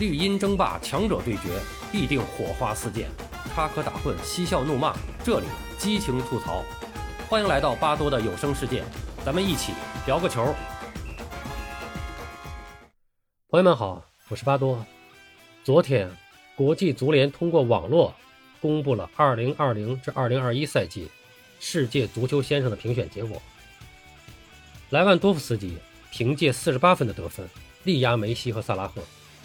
绿茵争霸，强者对决，必定火花四溅，插科打诨，嬉笑怒骂，这里激情吐槽。欢迎来到巴多的有声世界，咱们一起聊个球。朋友们好，我是巴多。昨天，国际足联通过网络公布了2020至2021赛季世界足球先生的评选结果。莱万多夫斯基凭借48分的得分，力压梅西和萨拉赫。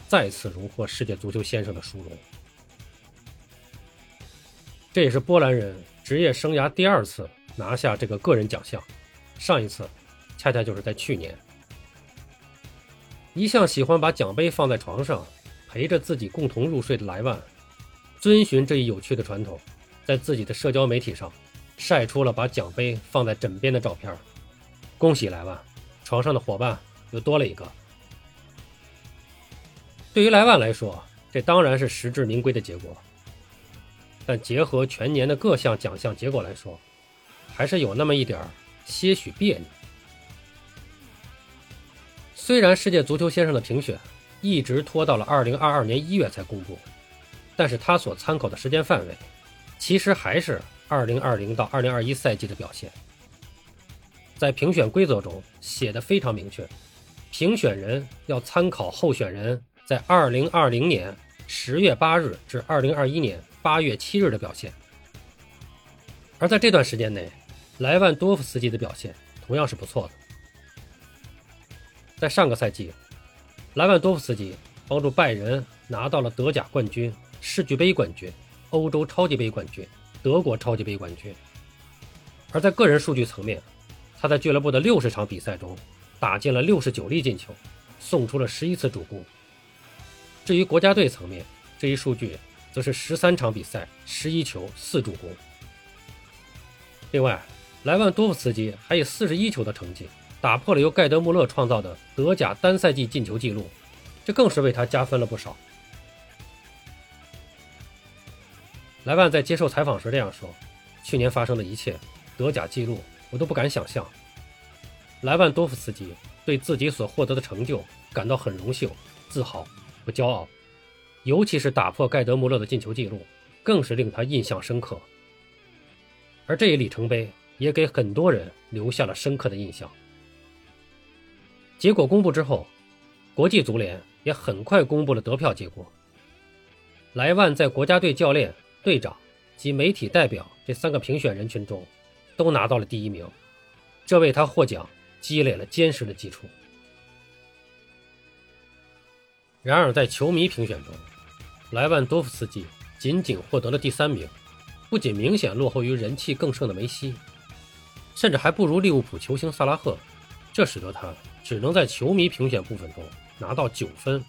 再次荣获世界足球先生的殊荣，这也是波兰人职业生涯第二次拿下这个个人奖项。上一次，恰恰就是在去年。一向喜欢把奖杯放在床上，陪着自己共同入睡的莱万，遵循这一有趣的传统，在自己的社交媒体上晒出了把奖杯放在枕边的照片。恭喜莱万，床上的伙伴又多了一个。对于莱万来说，这当然是实至名归的结果。但结合全年的各项奖项结果来说，还是有那么一点些许别扭。虽然世界足球先生的评选一直拖到了2022年1月才公布，但是他所参考的时间范围，其实还是2020到2021赛季的表现。在评选规则中写的非常明确，评选人要参考候选人。在二零二零年十月八日至二零二一年八月七日的表现，而在这段时间内，莱万多夫斯基的表现同样是不错的。在上个赛季，莱万多夫斯基帮助拜仁拿到了德甲冠军、世俱杯冠军、欧洲超级杯冠军、德国超级杯冠军。而在个人数据层面，他在俱乐部的六十场比赛中打进了六十九粒进球，送出了十一次助攻。至于国家队层面，这一数据则是十三场比赛十一球四助攻。另外，莱万多夫斯基还以四十一球的成绩打破了由盖德穆勒创造的德甲单赛季进球纪录，这更是为他加分了不少。莱万在接受采访时这样说：“去年发生的一切，德甲纪录我都不敢想象。”莱万多夫斯基对自己所获得的成就感到很荣幸、自豪。不骄傲，尤其是打破盖德穆勒的进球纪录，更是令他印象深刻。而这一里程碑也给很多人留下了深刻的印象。结果公布之后，国际足联也很快公布了得票结果。莱万在国家队教练、队长及媒体代表这三个评选人群中，都拿到了第一名，这为他获奖积累了坚实的基础。然而，在球迷评选中，莱万多夫斯基仅仅获得了第三名，不仅明显落后于人气更盛的梅西，甚至还不如利物浦球星萨拉赫，这使得他只能在球迷评选部分中拿到九分，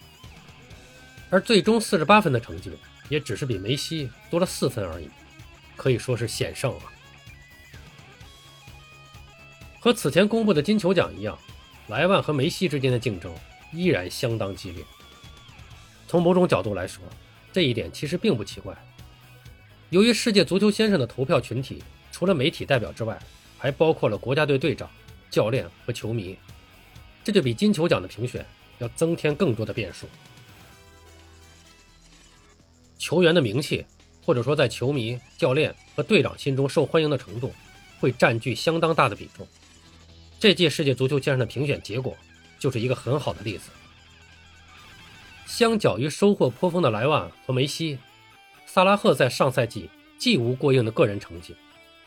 而最终四十八分的成绩也只是比梅西多了四分而已，可以说是险胜啊。和此前公布的金球奖一样，莱万和梅西之间的竞争依然相当激烈。从某种角度来说，这一点其实并不奇怪。由于世界足球先生的投票群体除了媒体代表之外，还包括了国家队队长、教练和球迷，这就比金球奖的评选要增添更多的变数。球员的名气，或者说在球迷、教练和队长心中受欢迎的程度，会占据相当大的比重。这届世界足球先生的评选结果就是一个很好的例子。相较于收获颇丰的莱万和梅西，萨拉赫在上赛季既无过硬的个人成绩，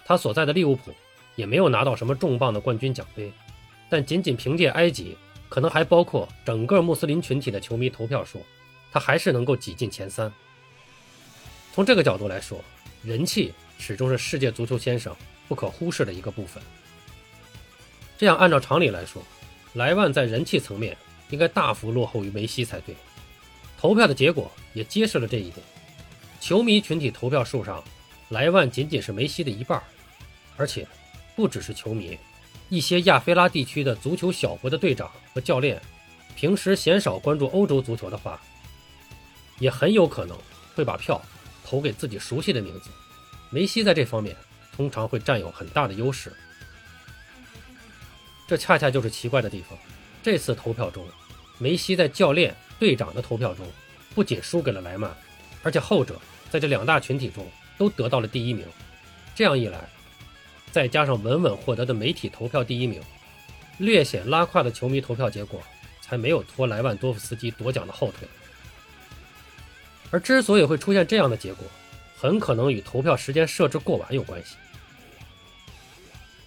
他所在的利物浦也没有拿到什么重磅的冠军奖杯，但仅仅凭借埃及，可能还包括整个穆斯林群体的球迷投票数，他还是能够挤进前三。从这个角度来说，人气始终是世界足球先生不可忽视的一个部分。这样按照常理来说，莱万在人气层面应该大幅落后于梅西才对。投票的结果也揭示了这一点。球迷群体投票数上，莱万仅仅是梅西的一半，而且不只是球迷，一些亚非拉地区的足球小国的队长和教练，平时鲜少关注欧洲足球的话，也很有可能会把票投给自己熟悉的名字。梅西在这方面通常会占有很大的优势，这恰恰就是奇怪的地方。这次投票中，梅西在教练。队长的投票中不仅输给了莱曼，而且后者在这两大群体中都得到了第一名。这样一来，再加上稳稳获得的媒体投票第一名，略显拉胯的球迷投票结果，才没有拖莱万多夫斯基夺奖的后腿。而之所以会出现这样的结果，很可能与投票时间设置过晚有关系。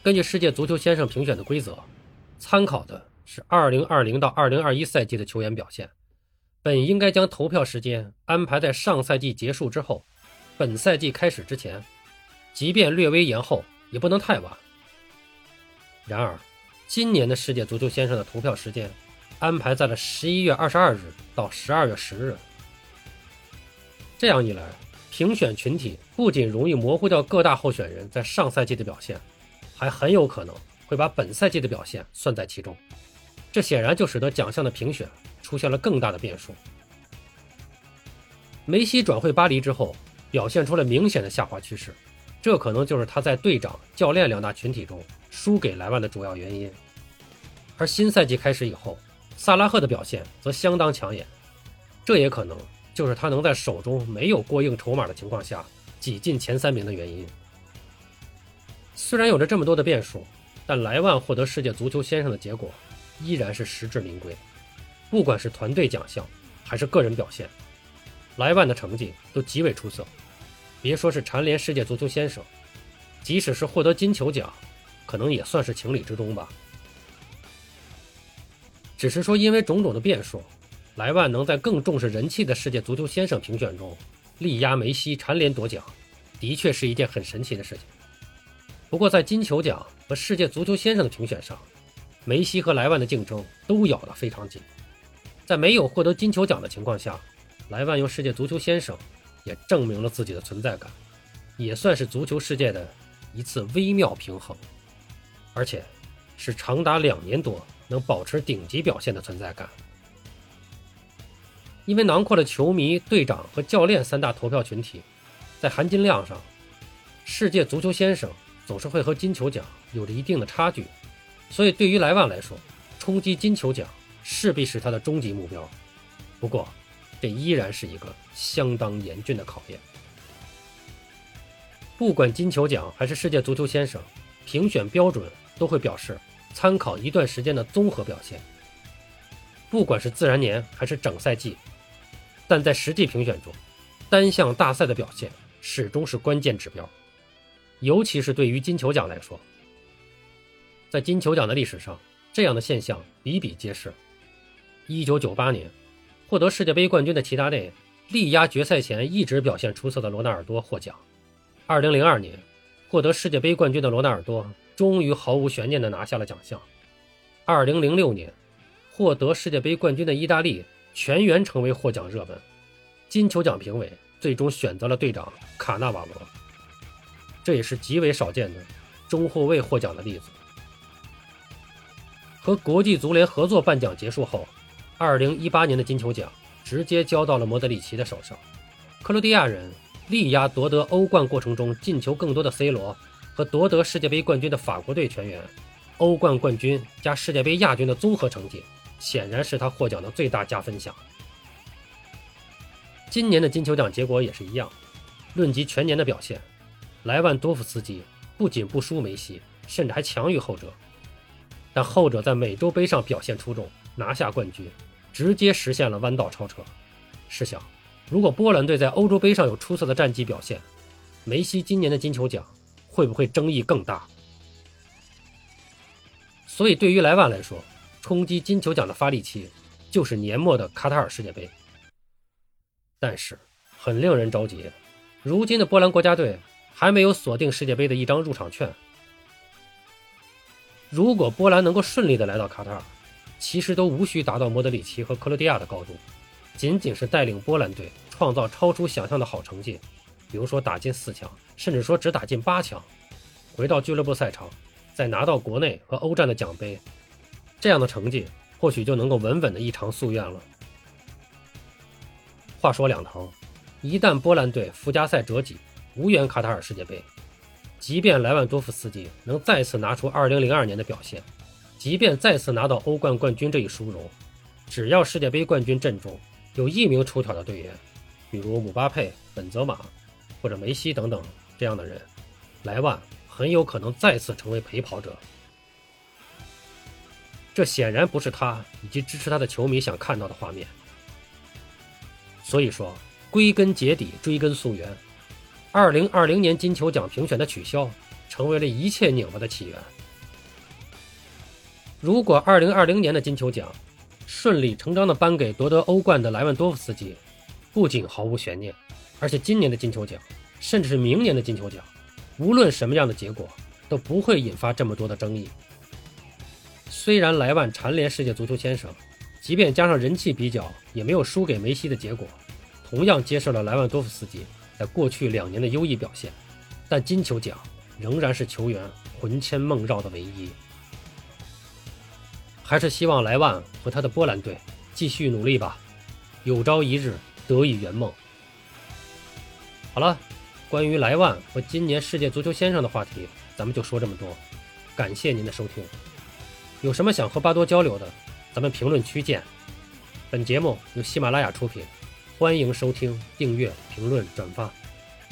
根据世界足球先生评选的规则，参考的是2020到2021赛季的球员表现，本应该将投票时间安排在上赛季结束之后，本赛季开始之前，即便略微延后，也不能太晚。然而，今年的世界足球先生的投票时间安排在了11月22日到12月10日。这样一来，评选群体不仅容易模糊掉各大候选人在上赛季的表现，还很有可能会把本赛季的表现算在其中。这显然就使得奖项的评选出现了更大的变数。梅西转会巴黎之后，表现出了明显的下滑趋势，这可能就是他在队长、教练两大群体中输给莱万的主要原因。而新赛季开始以后，萨拉赫的表现则相当抢眼，这也可能。就是他能在手中没有过硬筹码的情况下挤进前三名的原因。虽然有着这么多的变数，但莱万获得世界足球先生的结果依然是实至名归。不管是团队奖项还是个人表现，莱万的成绩都极为出色。别说是蝉联世界足球先生，即使是获得金球奖，可能也算是情理之中吧。只是说，因为种种的变数。莱万能在更重视人气的世界足球先生评选中力压梅西蝉联夺奖，的确是一件很神奇的事情。不过，在金球奖和世界足球先生的评选上，梅西和莱万的竞争都咬得非常紧。在没有获得金球奖的情况下，莱万用世界足球先生也证明了自己的存在感，也算是足球世界的一次微妙平衡，而且是长达两年多能保持顶级表现的存在感。因为囊括了球迷、队长和教练三大投票群体，在含金量上，世界足球先生总是会和金球奖有着一定的差距，所以对于莱万来说，冲击金球奖势必是他的终极目标。不过，这依然是一个相当严峻的考验。不管金球奖还是世界足球先生，评选标准都会表示参考一段时间的综合表现，不管是自然年还是整赛季。但在实际评选中，单项大赛的表现始终是关键指标，尤其是对于金球奖来说。在金球奖的历史上，这样的现象比比皆是。1998年，获得世界杯冠军的齐达内力压决赛前一直表现出色的罗纳尔多获奖；2002年，获得世界杯冠军的罗纳尔多终于毫无悬念地拿下了奖项；2006年，获得世界杯冠军的意大利。全员成为获奖热门，金球奖评委最终选择了队长卡纳瓦罗，这也是极为少见的中后卫获奖的例子。和国际足联合作颁奖结束后，2018年的金球奖直接交到了莫德里奇的手上。克罗地亚人力压夺得欧冠过程中进球更多的 C 罗和夺得世界杯冠军的法国队全员，欧冠冠军加世界杯亚军的综合成绩。显然是他获奖的最大加分项。今年的金球奖结果也是一样，论及全年的表现，莱万多夫斯基不仅不输梅西，甚至还强于后者。但后者在美洲杯上表现出众，拿下冠军，直接实现了弯道超车。试想，如果波兰队在欧洲杯上有出色的战绩表现，梅西今年的金球奖会不会争议更大？所以，对于莱万来说，冲击金球奖的发力期就是年末的卡塔尔世界杯，但是很令人着急，如今的波兰国家队还没有锁定世界杯的一张入场券。如果波兰能够顺利的来到卡塔尔，其实都无需达到莫德里奇和克罗地亚的高度，仅仅是带领波兰队创造超出想象的好成绩，比如说打进四强，甚至说只打进八强，回到俱乐部赛场，再拿到国内和欧战的奖杯。这样的成绩或许就能够稳稳的一偿夙愿了。话说两头，一旦波兰队附加赛折戟，无缘卡塔尔世界杯，即便莱万多夫斯基能再次拿出2002年的表现，即便再次拿到欧冠冠军这一殊荣，只要世界杯冠军阵中有一名出挑的队员，比如姆巴佩、本泽马或者梅西等等这样的人，莱万很有可能再次成为陪跑者。这显然不是他以及支持他的球迷想看到的画面。所以说，归根结底，追根溯源，二零二零年金球奖评选的取消，成为了一切拧巴的起源。如果二零二零年的金球奖顺理成章的颁给夺得欧冠的莱万多夫斯基，不仅毫无悬念，而且今年的金球奖，甚至是明年的金球奖，无论什么样的结果，都不会引发这么多的争议。虽然莱万蝉联世界足球先生，即便加上人气比较，也没有输给梅西的结果，同样接受了莱万多夫斯基在过去两年的优异表现，但金球奖仍然是球员魂牵梦绕的唯一。还是希望莱万和他的波兰队继续努力吧，有朝一日得以圆梦。好了，关于莱万和今年世界足球先生的话题，咱们就说这么多，感谢您的收听。有什么想和巴多交流的，咱们评论区见。本节目由喜马拉雅出品，欢迎收听、订阅、评论、转发。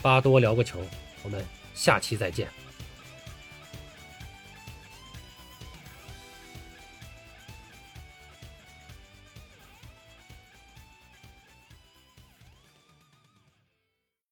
巴多聊个球，我们下期再见。